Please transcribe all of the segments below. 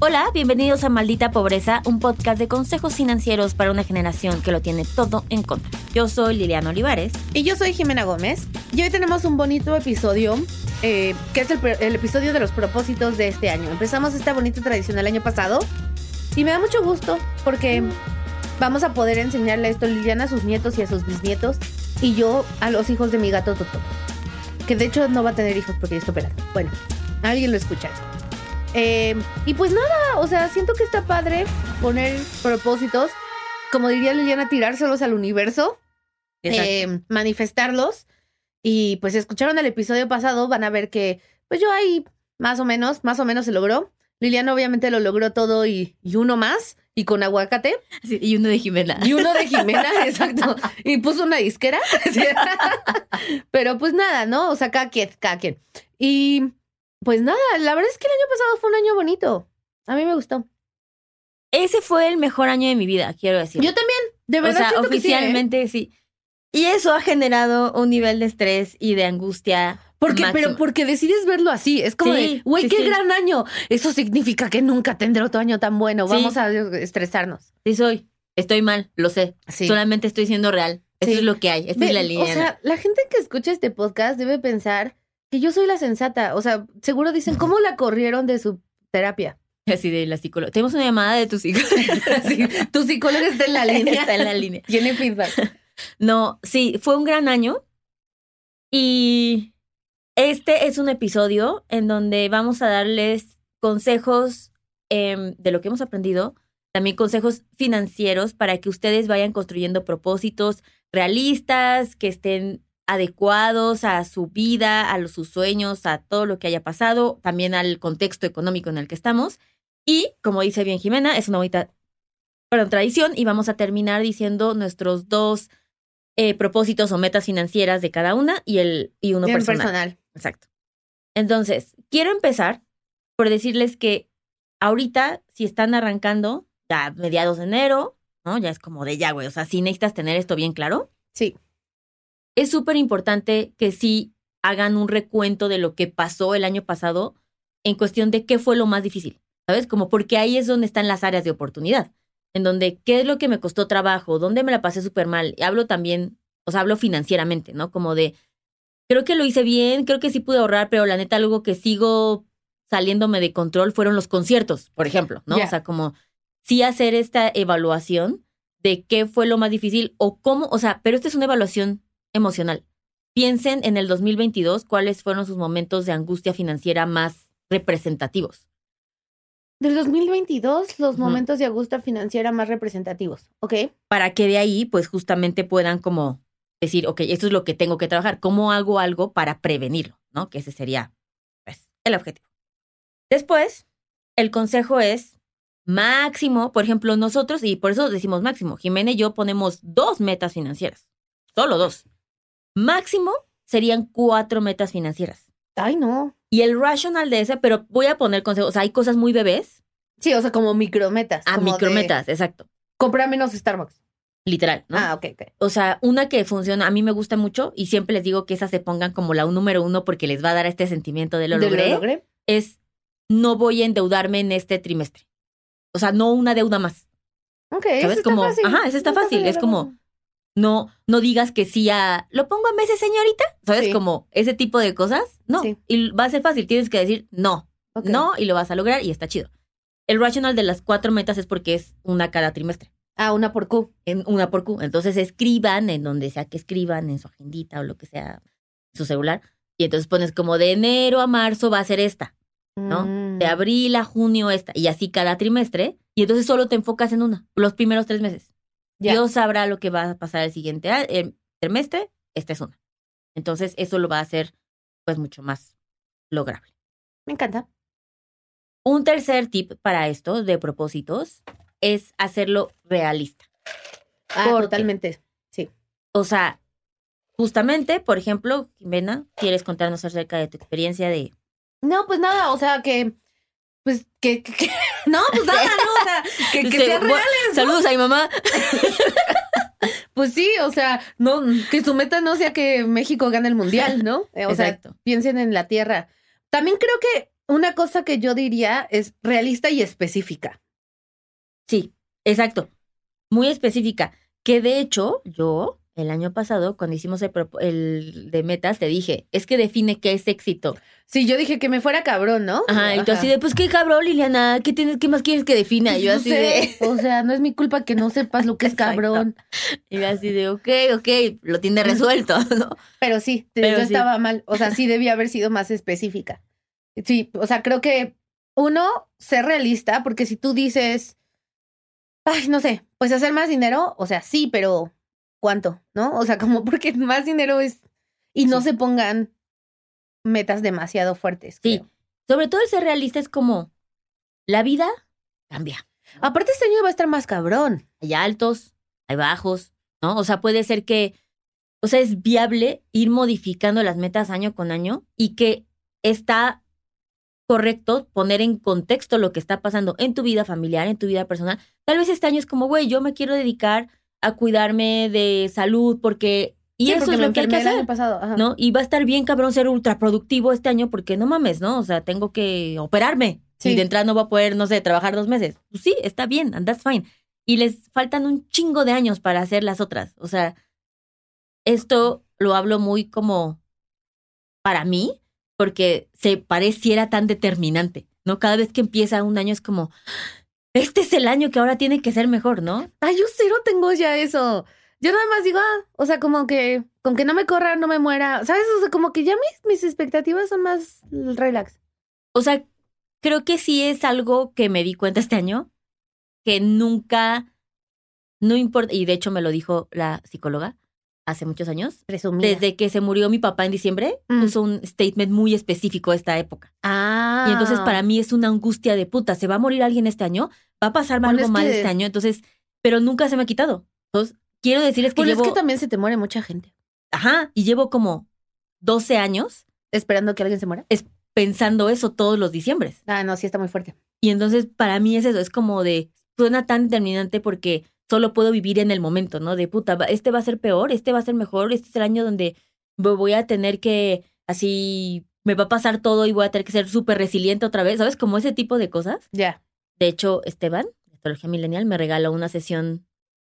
Hola, bienvenidos a Maldita Pobreza, un podcast de consejos financieros para una generación que lo tiene todo en contra. Yo soy Liliana Olivares. Y yo soy Jimena Gómez. Y hoy tenemos un bonito episodio, eh, que es el, episodio de los propósitos de este año. Empezamos esta bonita tradición el año pasado. Y me da mucho gusto porque vamos a poder enseñarle esto a Liliana a sus nietos y a sus bisnietos. Y yo a los hijos de mi gato Toto. Que de hecho no va a tener hijos porque está operado. Bueno, alguien lo escucha. Eh, y pues nada, o sea, siento que está padre poner propósitos, como diría Liliana, tirárselos al universo, eh, manifestarlos. Y pues si escucharon el episodio pasado, van a ver que, pues yo ahí más o menos, más o menos se logró. Liliana obviamente lo logró todo y, y uno más, y con aguacate. Sí, y uno de Jimena. Y uno de Jimena, exacto. Y puso una disquera. Pero pues nada, ¿no? O sea, cada quien, cada quien. Y pues nada, la verdad es que el año pasado fue un año bonito. A mí me gustó. Ese fue el mejor año de mi vida, quiero decir. Yo también, de verdad. O sea, que sí, ¿eh? oficialmente sí, Y eso ha generado un nivel de estrés y de angustia. Porque, pero porque decides verlo así. Es como Sí, de, güey, sí, qué sí. gran año. Eso significa que nunca tendré otro año tan bueno. Sí. Vamos a estresarnos. Sí soy. Estoy mal, lo sé. Sí. Solamente estoy siendo real. Eso Sí. es lo que hay. Esta Ve, es la o línea. sea, la gente que escucha este podcast debe pensar que yo soy la sensata. O sea, seguro dicen, ¿cómo la corrieron de su terapia? Así de la psicóloga. Tenemos una llamada de tu psicóloga. Sí, tu psicóloga está en la línea. Está en la línea. Tiene feedback. No, sí, fue un gran año. Y este es un episodio en donde vamos a darles consejos em, de lo que hemos aprendido, también consejos financieros para que ustedes vayan construyendo propósitos realistas, que estén adecuados a su vida, a los, sus sueños, a todo lo que haya pasado, también al contexto económico en el que estamos. Y, como dice bien Jimena, es una bonita perdón, tradición y vamos a terminar diciendo nuestros dos eh, propósitos o metas financieras de cada una y, el, y uno personal. personal. Exacto. Entonces, quiero empezar por decirles que ahorita, si están arrancando, ya mediados de enero, ¿no? Ya es como de ya, güey. O sea, si necesitas tener esto bien claro, Sí. Es súper importante que sí hagan un recuento de lo que pasó el año pasado en cuestión de qué fue lo más difícil, ¿sabes? Como porque ahí es donde están las áreas de oportunidad, en donde qué es lo que me costó trabajo, dónde me la pasé súper mal. Y hablo también, o sea, hablo financieramente, ¿no? Como de, creo que lo hice bien, creo que sí pude ahorrar, pero la neta algo que sigo saliéndome de control fueron los conciertos, por ejemplo, ¿no? O sea, como sí hacer esta evaluación de qué fue lo más difícil o cómo, o sea, pero esta es una evaluación emocional. Piensen en el 2022 cuáles fueron sus momentos de angustia financiera más representativos. Del 2022, los momentos de angustia financiera más representativos. ¿Ok? Para que de ahí, pues justamente puedan como decir, ok, esto es lo que tengo que trabajar. ¿Cómo hago algo para prevenirlo? ¿No? Que ese sería, pues, el objetivo. Después, el consejo es máximo, por ejemplo, nosotros, y por eso decimos máximo, Jimena y yo ponemos dos metas financieras, solo dos. Máximo serían cuatro metas financieras. Ay, no. Y el rational de ese, pero voy a poner consejo, o sea, hay cosas muy bebés Sí, o sea, como micrometas. a como de micrometas, exacto, Comprar menos Starbucks. literal, ¿no? Ah, ok, ok. O sea, una que funciona, a mí me gusta mucho y siempre les digo que esas se pongan como la número uno porque les va a dar este sentimiento de lo ¿De logré, lo logré? es no voy a endeudarme en este trimestre. O sea, no una deuda más. Ok, ¿Sabes? eso está Como- fácil. ajá, eso está fácil, es como-. No, no digas que sí a lo pongo a meses, señorita. ¿Sabes? Sí. Como ese tipo de cosas. No. Sí. Y va a ser fácil. Tienes que decir no, Ok. no, y lo vas a lograr y está chido. El rational de las cuatro metas es porque es una cada trimestre. Ah, una por Q. en una por Q. Entonces escriban en donde sea que escriban, en su agendita o lo que sea, en su celular. Y entonces pones como de enero a marzo va a ser esta, ¿no? Mm. De abril a junio esta. Y así cada trimestre. Y entonces solo te enfocas en una, los primeros tres meses. Dios sabrá lo que va a pasar el siguiente a- eh, trimestre, esta es una. Entonces eso lo va a hacer pues mucho más lograble. Me encanta. Un tercer tip para esto de propósitos es hacerlo realista. Ah, totalmente. Sí. O sea, justamente, por ejemplo, Jimena, ¿quieres contarnos acerca de tu experiencia de... No, pues nada, o sea que. Pues que- no, pues nada, no, o sea, que, que sean "Bu- reales. ¿no? Saludos a mi mamá. Pues sí, o sea, no, que su meta no sea que México gane el mundial, ¿no? Eh, sea, Exacto. piensen en la tierra. También creo que una cosa que yo diría es realista y específica. Sí, exacto. Muy específica. Que de hecho, yo, el año pasado, cuando hicimos el, el de metas, te dije, es que define qué es éxito. Sí, yo dije que me fuera cabrón, ¿no? Ajá, y tú así de, pues qué cabrón, Liliana, ¿qué, tienes, qué más quieres que defina? Y yo No así sé, de, O sea, no es mi culpa que no sepas lo que es Exacto. cabrón. y yo así de, ok, ok, lo tiene resuelto, ¿no? Pero sí, Pero yo sí. estaba mal. O sea, sí debía haber sido más específica. Sí, o sea, creo que uno, ser realista, porque si tú dices, ay, no sé, pues hacer más dinero, o sea, sí, pero ¿cuánto? ¿No? O sea, como porque más dinero es... Y no Sí. se pongan metas demasiado fuertes. Sí. creo. Sobre todo el ser realista es como, la vida cambia. Aparte, este año va a estar más cabrón. Hay altos, hay bajos, ¿no? O sea, puede ser que, o sea, es viable ir modificando las metas año con año y que está correcto poner en contexto lo que está pasando en tu vida familiar, en tu vida personal. Tal vez este año es como, güey, yo me quiero dedicar a cuidarme de salud porque... Y Sí, eso porque es lo que hay que hacer. año pasado. ajá. ¿no? Y va a estar bien cabrón ser ultra productivo este año porque no mames, ¿no? O sea, tengo que operarme. Sí. Y de entrada no voy a poder, no sé, trabajar dos meses. Pues sí, está bien, and that's fine. Y les faltan un chingo de años para hacer las otras. O sea, esto lo hablo muy como para mí, porque se pareciera tan determinante, ¿no? Cada vez que empieza un año es como, este es el año que ahora tiene que ser mejor, ¿no? Ay, yo cero tengo ya eso. Yo nada más digo, ah, o sea, como que con que no me corra, no me muera. ¿Sabes? O sea, como que ya mis, mis expectativas son más relax. O sea, creo que sí es algo que me di cuenta este año, que nunca, no importa, y de hecho me lo dijo la psicóloga hace muchos años, Presumida. desde que se murió mi papá en diciembre, Mm. puso un statement muy específico a esta época. Ah. Y entonces para mí es una angustia de puta, ¿se va a morir alguien este año? ¿Va a pasar Bueno, algo es mal que- este año? Entonces, pero nunca se me ha quitado. Entonces, quiero decirles que Bueno, llevo, es que también se te muere mucha gente. ajá, y llevo como 12 años Esperando que alguien se muera. pensando eso todos los diciembres. Ah, no, sí está muy fuerte. Y entonces para mí es eso, es como de, suena tan determinante porque solo puedo vivir en el momento, ¿no? De puta, va- este va a ser peor, este va a ser mejor, este es el año donde vo- voy a tener que, así, me va a pasar todo y voy a tener que ser súper resiliente otra vez, ¿sabes? Como ese tipo de cosas. Ya. De hecho, Esteban, de Astrología Milenial, me regaló una sesión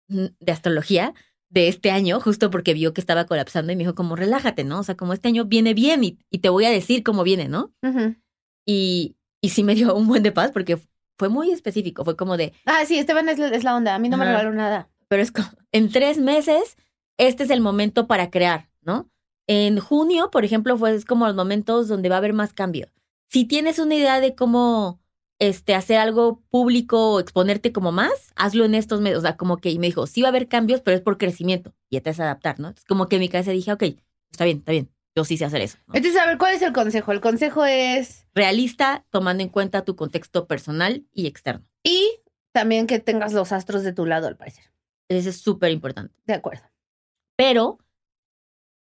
mm, de astrología de este año, justo porque vio que estaba colapsando y me dijo como, relájate, ¿no? O sea, como este año viene bien y, y te voy a decir cómo viene, ¿no? Y, y sí me dio un buen de paz porque fue muy específico, fue como de, Ah, sí, Esteban es la, es la onda. A mí no me regaló nada. pero es como, en tres meses, este es el momento para crear, ¿no? En junio, por ejemplo, fue es como los momentos donde va a haber más cambio. Si tienes una idea de cómo este, hacer algo público o exponerte como más, hazlo en estos meses. O sea, como que y me dijo, sí va a haber cambios, pero es por crecimiento. Y ya te vas a adaptar, ¿no? Es como que en mi cabeza dije, ok, está bien, está bien. Yo sí sé hacer eso. ¿no? Entonces, a ver, ¿cuál es el consejo? El consejo es. Realista, tomando en cuenta tu contexto personal y externo. Y también que tengas los astros de tu lado, al parecer. Eso es súper importante. De acuerdo. Pero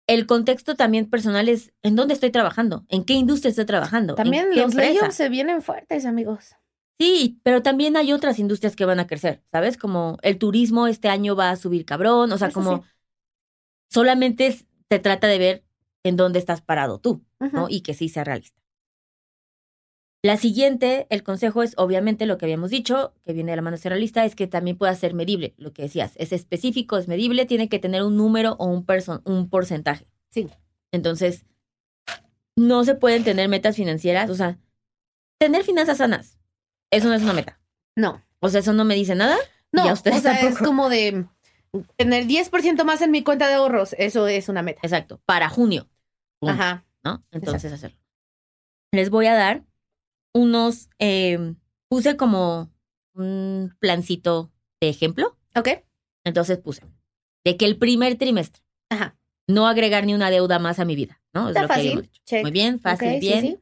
el contexto también personal es en dónde estoy trabajando, en qué industria estoy trabajando. También los layoffs se vienen fuertes, amigos. Sí, pero también hay otras industrias que van a crecer, ¿sabes? Como el turismo este año va a subir cabrón, o sea, Eso como sí. solamente se trata de ver en dónde estás parado tú. ¿no? Y que sí sea realista. La siguiente, el consejo es obviamente lo que habíamos dicho, que viene de la mano de ser realista, es que también pueda ser medible, lo que decías, es específico, es medible, tiene que tener un número o un, un porcentaje. Sí. Entonces, no se pueden tener metas financieras, o sea, tener finanzas sanas, eso no es una meta. No. O sea, eso no me dice nada. No, Y a o ustedes sea, es tampoco. como de tener 10% más en mi cuenta de ahorros. Eso es una meta. Exacto, para junio. Ajá. ¿No? Entonces hacerlo. Les voy a dar unos, eh, puse como un plancito de ejemplo. ¿Ok? Entonces puse de que el primer trimestre Ajá. no agregar ni una deuda más a mi vida, ¿no? Es Está lo que habíamos fácil. dicho. Check. Muy bien, fácil, Ok, sí, bien. sí.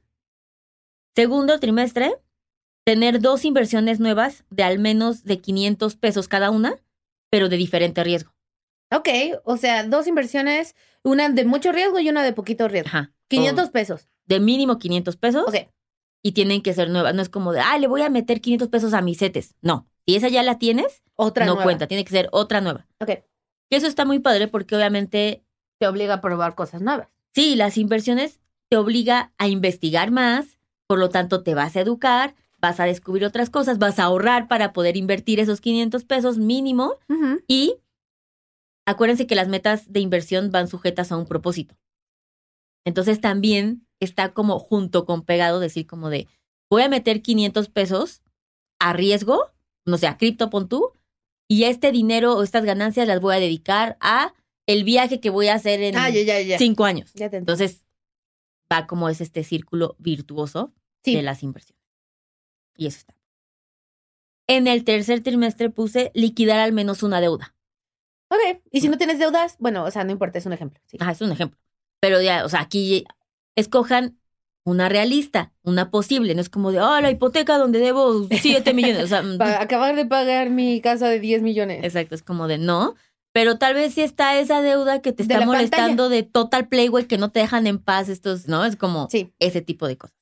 Segundo trimestre, tener dos inversiones nuevas de al menos de 500 pesos cada una, pero de diferente riesgo. Ok, o sea, dos inversiones, una de mucho riesgo y una de poquito riesgo. Ajá. 500 pesos. De mínimo 500 pesos. Ok. Y tienen que ser nuevas. No es como de, ah, le voy a meter 500 pesos a mis setes. No, si esa ya la tienes, Otra no nueva. cuenta, tiene que ser otra nueva. Ok. Eso está muy padre porque obviamente, Te obliga a probar cosas nuevas. sí, las inversiones te obliga a investigar más, por lo tanto te vas a educar, vas a descubrir otras cosas, vas a ahorrar para poder invertir esos 500 pesos mínimo y acuérdense que las metas de inversión van sujetas a un propósito. Entonces también está como junto con pegado decir como de, voy a meter 500 pesos a riesgo, no sé, a cripto pon tú, y este dinero o estas ganancias las voy a dedicar a el viaje que voy a hacer en Ah, ya, ya, ya. cinco años. Entonces va como es este círculo virtuoso Sí. de las inversiones. Y eso está. En el tercer trimestre puse liquidar al menos una deuda. Ok. Y si no tienes deudas, bueno, o sea, no importa, es un ejemplo. Sí. Ah, es un ejemplo. Pero ya, o sea, aquí escojan una realista, una posible. No es como de, oh, la hipoteca donde debo 7 millones. O sea, mm, Pa- acabar de pagar mi casa de 10 millones. exacto, es como de no. Pero tal vez sí está esa deuda que te De está molestando de Total Play, güey, que no te dejan en paz estos, ¿no? Es como Sí. ese tipo de cosas.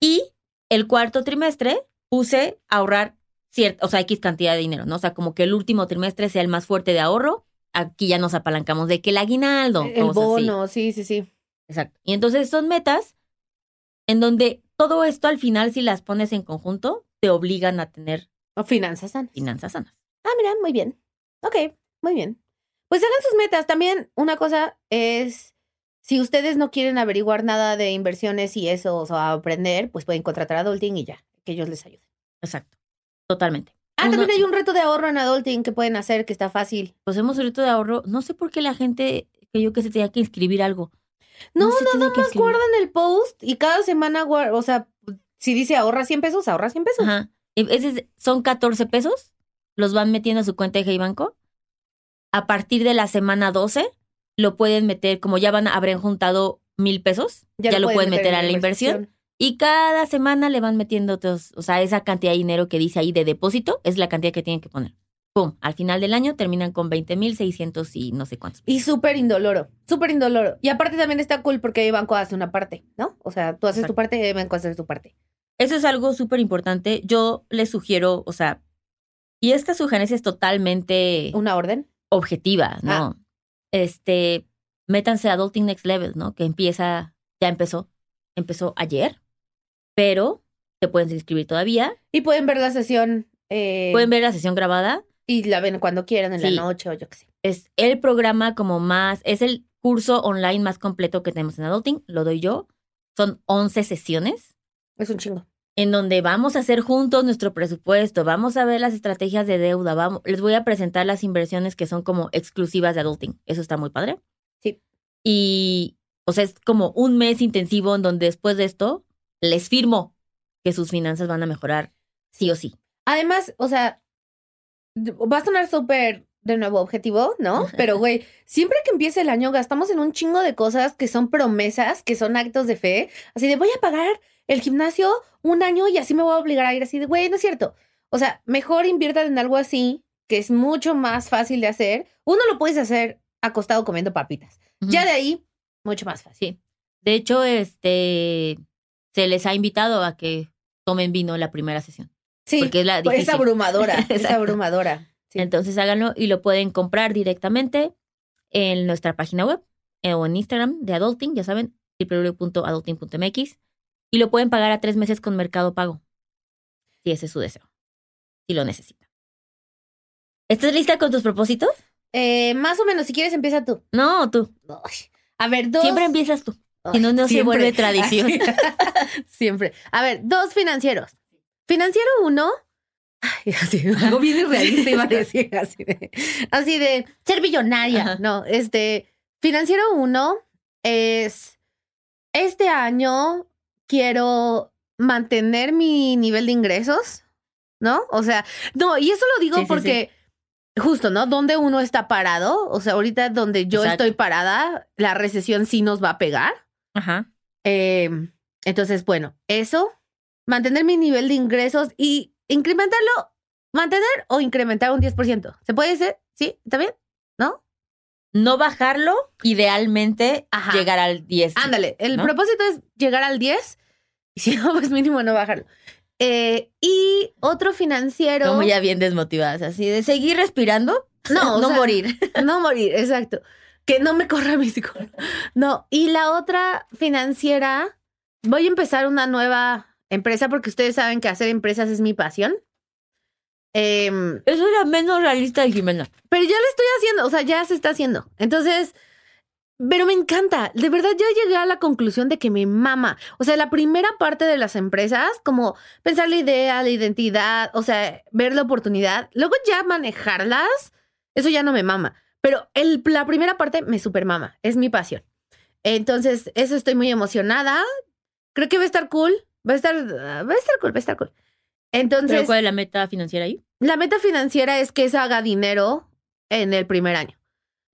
Y el cuarto trimestre puse ahorrar cierta, o sea, X cantidad de dinero, ¿no? O sea, como que el último trimestre sea el más fuerte de ahorro. Aquí ya nos apalancamos de que el aguinaldo, El así. bono, sí, sí, sí. Exacto. Y entonces son metas en donde todo esto al final, si las pones en conjunto, te obligan a tener O finanzas sanas. finanzas sanas. Ah, mira, muy bien. Ok, muy bien. Pues hagan sus metas. También una cosa es, si ustedes no quieren averiguar nada de inversiones y eso, o sea, aprender, pues pueden contratar a Adulting y ya, que ellos les ayuden. Exacto. Totalmente. Ah, Uno- también hay un reto de ahorro en Adulting que pueden hacer que está fácil. Pues hemos reto de ahorro. No sé por qué la gente que yo que se tenía que inscribir algo. No, tiene nada más guardan el post y cada semana, o sea, si dice ahorra 100 pesos, ahorra 100 pesos. Ajá. Y ese es- son 14 pesos. Los van metiendo a su cuenta de Hey Banco. A partir de la semana 12, lo pueden meter, como ya van, habrán juntado mil pesos, ya, lo pueden meter, a la inversión. Y cada semana le van metiendo otros, o sea, esa cantidad de dinero que dice ahí de depósito es la cantidad que tienen que poner. Pum, al final del año terminan con 20 mil 600 y no sé cuántos. Y súper indoloro, súper indoloro. Y aparte también está cool porque el banco hace una parte, ¿no? O sea, tú haces tu parte y el banco hace su parte. Eso es algo súper importante. Yo les sugiero, o sea, y esta sugerencia es totalmente ¿Una orden? objetiva, ¿no? Ah. Este, métanse a Adulting Next Level, ¿no? Que empieza, ya empezó, empezó ayer, pero te pueden inscribir todavía. Y pueden ver la sesión. eh, Pueden ver la sesión grabada. Y la ven cuando quieran, en Sí. la noche o yo qué sé. Es el programa como más, es el curso online más completo que tenemos en Adulting, lo doy yo. Son 11 sesiones Es un chingo. en donde vamos a hacer juntos nuestro presupuesto, vamos a ver las estrategias de deuda, vamos, les voy a presentar las inversiones que son como exclusivas de Adulting. Eso está muy padre. Sí. Y, o sea, es como un mes intensivo en donde después de esto les firmo que sus finanzas van a mejorar sí o sí. Además, o sea, va a sonar súper, de nuevo, objetivo, ¿no? Pero, güey, siempre que empieza el año gastamos en un chingo de cosas que son promesas, que son actos de fe. Así de, voy a pagar el gimnasio un año y así me voy a obligar a ir así de, güey, no es cierto. O sea, mejor inviertan en algo así, que es mucho más fácil de hacer. Uno lo puedes hacer acostado comiendo papitas. Ya de ahí, mucho más fácil. Sí. De hecho, este se les ha invitado a que tomen vino en la primera sesión. Sí, Porque es la pues es difícil. abrumadora, es abrumadora. Sí. Entonces háganlo y lo pueden comprar directamente en nuestra página web eh, o en Instagram de Adulting, ya saben, www.adulting.mx. Y lo pueden pagar a tres meses con Mercado Pago, si ese es su deseo, si lo necesitan. ¿Estás lista con tus propósitos? Eh, más o menos, si quieres, empieza tú. No, tú. Ay, A ver, dos. Siempre empiezas tú. Si no, no se vuelve tradición. Siempre. A ver, dos financieros. Financiero uno. Ay, así, algo bien irrealista iba a decir. Así de, así de ser billonaria. Ajá. No, este. Financiero uno es. Este año quiero mantener mi nivel de ingresos, ¿no? O sea, no, y eso lo digo Sí, sí, porque. Justo, ¿no? Donde uno está parado, o sea, ahorita donde yo Exacto. estoy parada, la recesión sí nos va a pegar. Ajá. Eh, entonces, bueno, eso, mantener mi nivel de ingresos y incrementarlo, mantener o incrementar un 10%. ¿Se puede hacer? ¿Sí? ¿Está bien? ¿No? No bajarlo, idealmente Ajá. llegar al 10. Ándale, el ¿no? propósito es llegar al 10 y si no, pues mínimo no bajarlo. Eh, y otro financiero. Como ya bien desmotivadas, así de seguir respirando, No, no sea, morir. No morir, exacto. Que no me corra mi psicólogo. No, y la otra financiera, voy a empezar una nueva empresa porque ustedes saben que hacer empresas es mi pasión. Em, Eso era menos realista de Jimena. pero ya lo estoy haciendo, o sea, ya se está haciendo. Entonces, pero me encanta. De verdad, ya llegué a la conclusión de que me mama. O sea, la primera parte de las empresas, como pensar la idea, la identidad, o sea, ver la oportunidad. Luego ya manejarlas, eso ya no me mama. Pero el, la primera parte me super mama. Es mi pasión. Entonces, eso estoy muy emocionada. Creo que va a estar cool. Va a estar, va a estar cool, va a estar cool. Entonces, ¿Pero cuál es la meta financiera ahí? la meta financiera es que eso haga dinero en el primer año.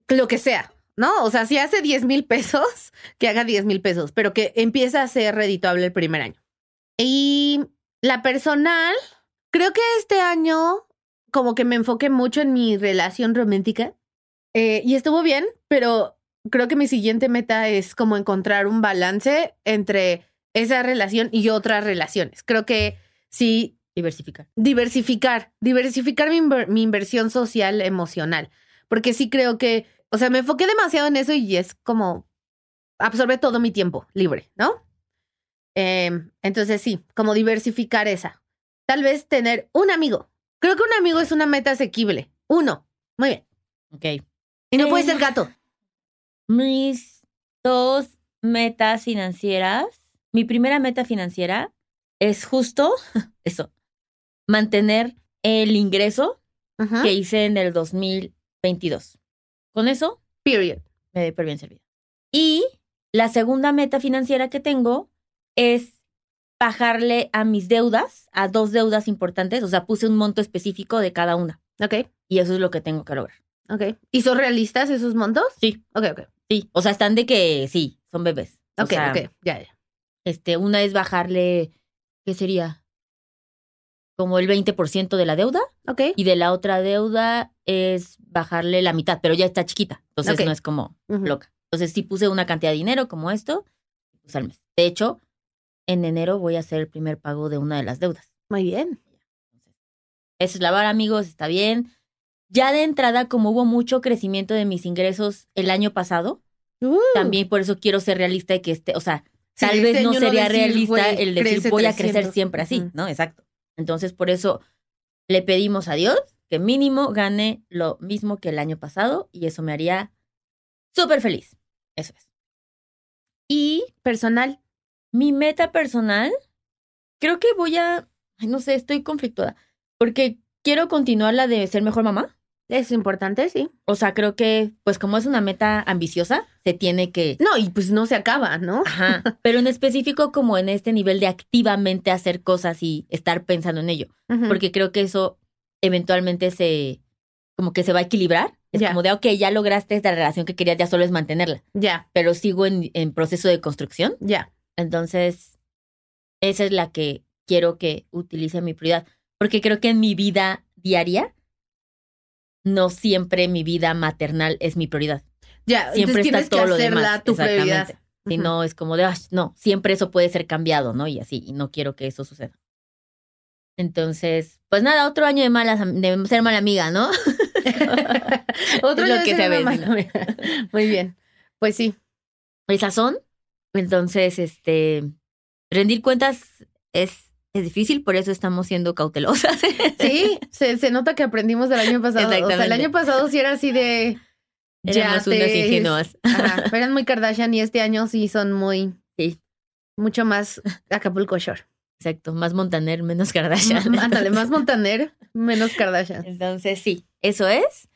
Lo que sea, ¿no? O sea, si hace 10 mil pesos, que haga 10 mil pesos, pero que empiece a ser redituable el primer año. Y la personal, creo que este año como que me enfoqué mucho en mi relación romántica eh, y estuvo bien, pero creo que mi siguiente meta es como encontrar un balance entre esa relación y otras relaciones. Creo que sí Diversificar. diversificar, diversificar mi, inver- mi inversión social emocional. Porque sí creo que, o sea, me enfoqué demasiado en eso y es como absorbe todo mi tiempo libre, ¿no? Em, entonces sí, como diversificar esa. Tal vez tener un amigo. Creo que un amigo es una meta asequible. Uno. Muy bien. Ok. Y no puede Eh. ser gato. Mis dos metas financieras. Mi primera meta financiera es justo eso. Mantener el ingreso Ajá. que hice en el 2022. Con eso Period. me doy por bien servida. Y la segunda meta financiera que tengo es bajarle a mis deudas, a dos deudas importantes. O sea, puse un monto específico de cada una. Ok, Y eso es lo que tengo que lograr. ok. ¿Y son realistas esos montos? Sí. Ok, ok. Sí. O sea, están de que sí, son bebés. O Ok, sea, ok. Ya, ya. Este, una es bajarle, ¿qué sería? Como el 20% de la deuda. Ok. Y de la otra deuda es bajarle la mitad, pero ya está chiquita. Entonces no es como loca. Entonces sí puse una cantidad de dinero como esto, pues al mes. De hecho, en enero voy a hacer el primer pago de una de las deudas. Muy bien. Esa es la vara, amigos, está bien. Ya de entrada, como hubo mucho crecimiento de mis ingresos el año pasado, Uh, también por eso quiero ser realista y que esté, o sea, tal este vez no sería decir, realista güey, el decir voy a crecer 300. siempre así. ¿no? Exacto. Entonces, por eso le pedimos a Dios que mínimo gane lo mismo que el año pasado y eso me haría súper feliz. Eso es. Y Personal. mi meta personal, creo que voy a, no sé, estoy conflictuada, porque quiero continuar la de ser mejor mamá. Es importante, sí. O sea, creo que, pues como es una meta ambiciosa, se tiene que... No, y pues no se acaba, ¿no? Ajá, pero en específico como en este nivel de activamente hacer cosas y estar pensando en ello, porque creo que eso eventualmente se, como que se va a equilibrar. Es como de, ok, ya lograste esta relación que querías, ya solo es mantenerla, Ya, pero sigo en, en proceso de construcción. ya. Entonces, esa es la que quiero que utilice mi prioridad, porque creo que en mi vida diaria, no siempre mi vida maternal es mi prioridad. Ya, Siempre está tienes todo que lo demás. tu prioridad. Si no, es como de, "Ay, no, siempre eso puede ser cambiado, ¿no? Y así, y no quiero que eso suceda. Entonces, pues nada, otro año de malas, de ser mala amiga, ¿no? Otro Es lo ya que es se una avecina. mala amiga. Muy bien. Pues sí. Esas son. Entonces, este, rendir cuentas es, es difícil, por eso estamos siendo cautelosas. Sí, se, se nota que aprendimos del año pasado. O sea, el año pasado sí era así de. Éramos unas yates. ingenuas. Ajá, eran muy Kardashian y este año sí son muy. Sí. Mucho más Acapulco Shore. Exacto, más Montaner, menos Kardashian. Ándale, más Montaner, menos Kardashian. Entonces, sí, eso es.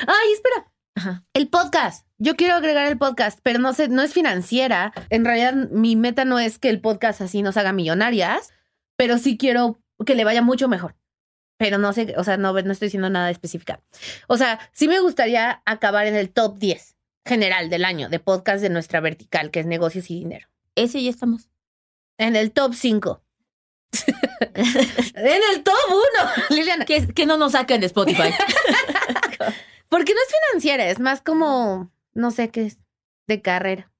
Ay, espera. Ajá. El podcast. Yo quiero agregar el podcast, pero no sé, no es financiera. En realidad, mi meta no es que el podcast así nos haga millonarias, pero sí quiero que le vaya mucho mejor. Pero no sé, o sea, no, no estoy diciendo nada específica. O sea, sí me gustaría acabar en el top 10 general del año de podcast de nuestra vertical, que es negocios y dinero. Ese ya estamos. En el top 5. en el top 1, Liliana. Que, que no nos saquen de Spotify. Porque no es financiera, es más como, no sé qué es, de carrera.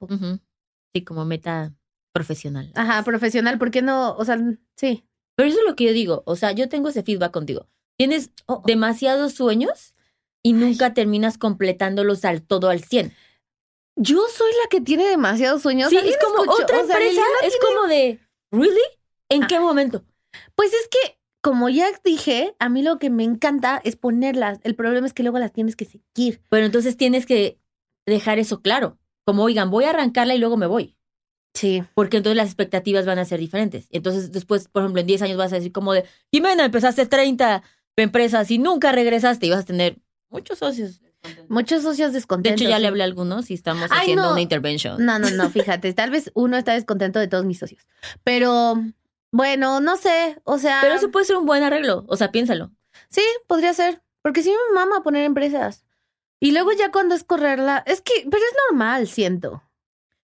Ujú. Sí, como meta profesional. Ajá, profesional, ¿por qué no? O sea, sí. Pero eso es lo que yo digo. O sea, yo tengo ese feedback contigo. Tienes Oh, oh. demasiados sueños y nunca terminas completándolos al todo al 100. Yo soy la que tiene demasiados sueños. Sí, ¿Alguien es como escuchó? otra O sea, empresa. Es tiene- como de, ¿Really? ¿En Ah. qué momento? Pues es que, como ya dije, a mí lo que me encanta es ponerlas. El problema es que luego las tienes que seguir. Bueno, entonces tienes que dejar eso claro. Como, oigan, voy a arrancarla y luego me voy. Sí. Porque entonces las expectativas van a ser diferentes. Entonces después, por ejemplo, en 10 años vas a decir como de, Jimena, empezaste 30 empresas y nunca regresaste y vas a tener muchos socios. Muchos socios De descontentos. hecho, ya le hablé a algunos y estamos Ay, haciendo no. una intervention. No, no, no, fíjate, tal vez uno está descontento de todos mis socios. Pero, bueno, no sé, o sea... Pero eso puede ser un buen arreglo. O sea, piénsalo. Sí, podría ser, porque sí me mama poner empresas. Y luego ya cuando es correrla, es que, pero es normal, siento.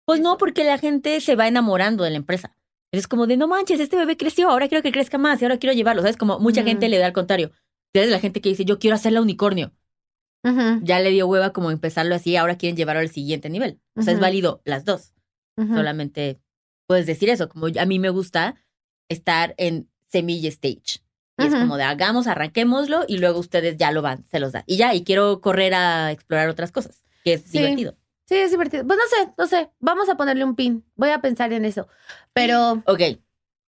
Pues no, porque la gente se va enamorando de la empresa. Es como de, no manches, este bebé creció, ahora quiero que crezca más y ahora quiero llevarlo. ¿Sabes? Como mucha gente le da al contrario. Eres la gente que dice, yo quiero hacerla unicornio. Ujú, Ya le dio hueva como empezarlo así, ahora quieren llevarlo al siguiente nivel. O sea, es válido las dos. Solamente puedes decir eso. Como a mí me gusta estar en semilla stage. Y es como de hagamos, arranquémoslo y luego ustedes ya lo van, se los dan. Y ya, y quiero correr a explorar otras cosas, que es Sí. divertido. Sí, es divertido. Pues no sé, no sé, vamos a ponerle un pin. Voy a pensar en eso. Pero, Ok.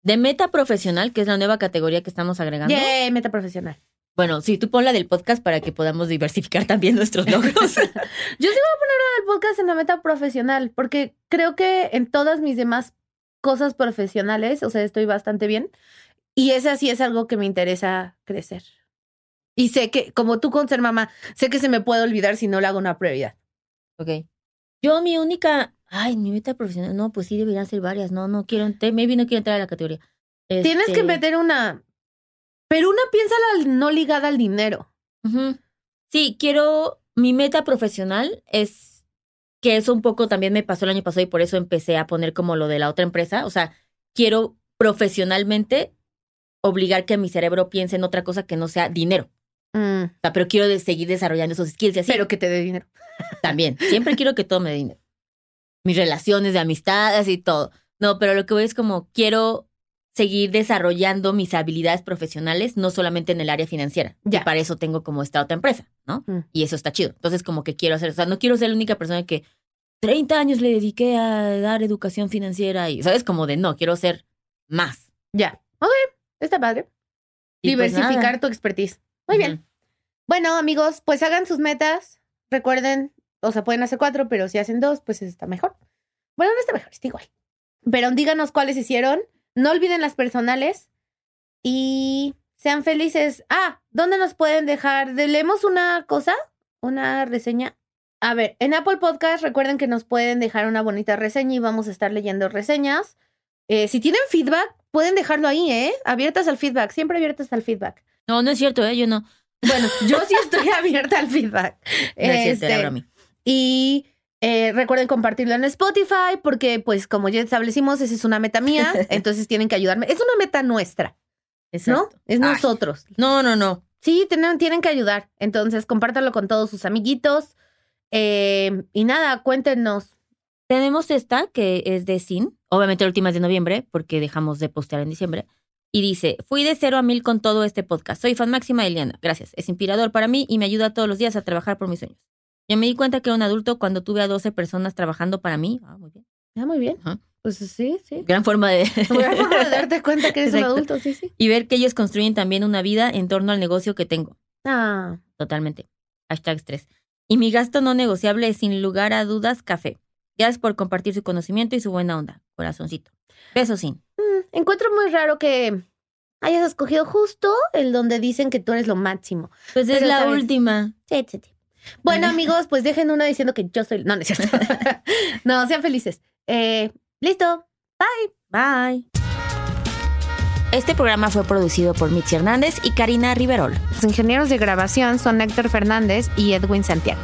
De meta profesional, que es la nueva categoría que estamos agregando. yay, meta profesional. Bueno, sí, tú pon la del podcast para que podamos diversificar también nuestros logros. Yo sí voy a poner el podcast en la meta profesional, porque creo que en todas mis demás cosas profesionales, o sea, estoy bastante bien. Y esa sí es algo que me interesa crecer. Y sé que, como tú con ser mamá, sé que se me puede olvidar si no le hago una prioridad. ok. Yo mi única... Ay, mi meta profesional. No, pues sí, deberían ser varias. No, no quiero... Maybe no quiero entrar a la categoría. Tienes Este, que meter una. Pero una piénsala no ligada al dinero. Sí, quiero... Mi meta profesional es... Que eso un poco también me pasó el año pasado y por eso empecé a poner como lo de la otra empresa. O sea, quiero profesionalmente obligar que mi cerebro piense en otra cosa que no sea dinero. Mm, O sea, pero quiero seguir desarrollando esos skills y así. Pero que te dé dinero. También. Siempre quiero que todo me dé dinero. Mis relaciones de amistades y todo. No, pero lo que voy es como quiero seguir desarrollando mis habilidades profesionales, no solamente en el área financiera. Ya. Y para eso tengo como esta otra empresa, ¿no? Mm. Y eso está chido. Entonces, como que quiero hacer, o sea, no quiero ser la única persona que 30 años le dediqué a dar educación financiera y, ¿sabes? Como de no, quiero ser más. Ya. Ok, está padre. Y pues Diversificar tu expertise. Muy bien. Bueno, amigos, pues hagan sus metas. Recuerden, o sea, pueden hacer cuatro, pero si hacen dos, pues está mejor. Bueno, no está mejor, está igual. Pero díganos cuáles hicieron. No olviden las personales. Y sean felices. Ah, ¿dónde nos pueden dejar? De- ¿Leemos una cosa? ¿Una reseña? A ver, en Apple Podcast recuerden que nos pueden dejar una bonita reseña y vamos a estar leyendo reseñas. Eh, si tienen feedback, pueden dejarlo ahí, ¿eh? Abiertas al feedback, siempre abiertas al feedback. No, no es cierto, ¿eh? Yo no. Bueno, yo sí estoy abierta al feedback. No es cierto, era Este, y eh, recuerden compartirlo en Spotify porque, pues, como ya establecimos, esa es una meta mía, entonces tienen que ayudarme. Es una meta nuestra, ¿no? Es Ay. nosotros. No, no, no. Sí, tienen, tienen que ayudar. Entonces, compártanlo con todos sus amiguitos. Eh, y nada, cuéntenos. Tenemos esta que es de Sin. Obviamente la última es de noviembre porque dejamos de postear en diciembre. Y dice, fui de cero a mil con todo este podcast. Soy fan máxima de Eliana. Gracias. Es inspirador para mí y me ayuda todos los días a trabajar por mis sueños. Yo me di cuenta que era un adulto cuando tuve a 12 personas trabajando para mí. Ah, muy bien. Ah, muy bien. Ajá. Pues sí, sí. Gran forma de... Buena forma de darte cuenta que eres un adulto, sí, sí. y ver que ellos construyen también una vida en torno al negocio que tengo. Ah, Totalmente. Hashtag estrés. Y mi gasto no negociable es sin lugar a dudas café. Gracias por compartir su conocimiento y su buena onda. Corazoncito. Besos, Sin. Encuentro muy raro que hayas escogido justo el donde dicen que tú eres lo máximo. Pues es Pero la última. Sí, sí, sí. Bueno, amigos, pues dejen uno diciendo que yo soy. No, no es cierto. no, sean felices. Eh, Listo. Bye. Este programa fue producido por Mitzi Hernández y Karina Riverol. Los ingenieros de grabación son Héctor Fernández y Edwin Santiago.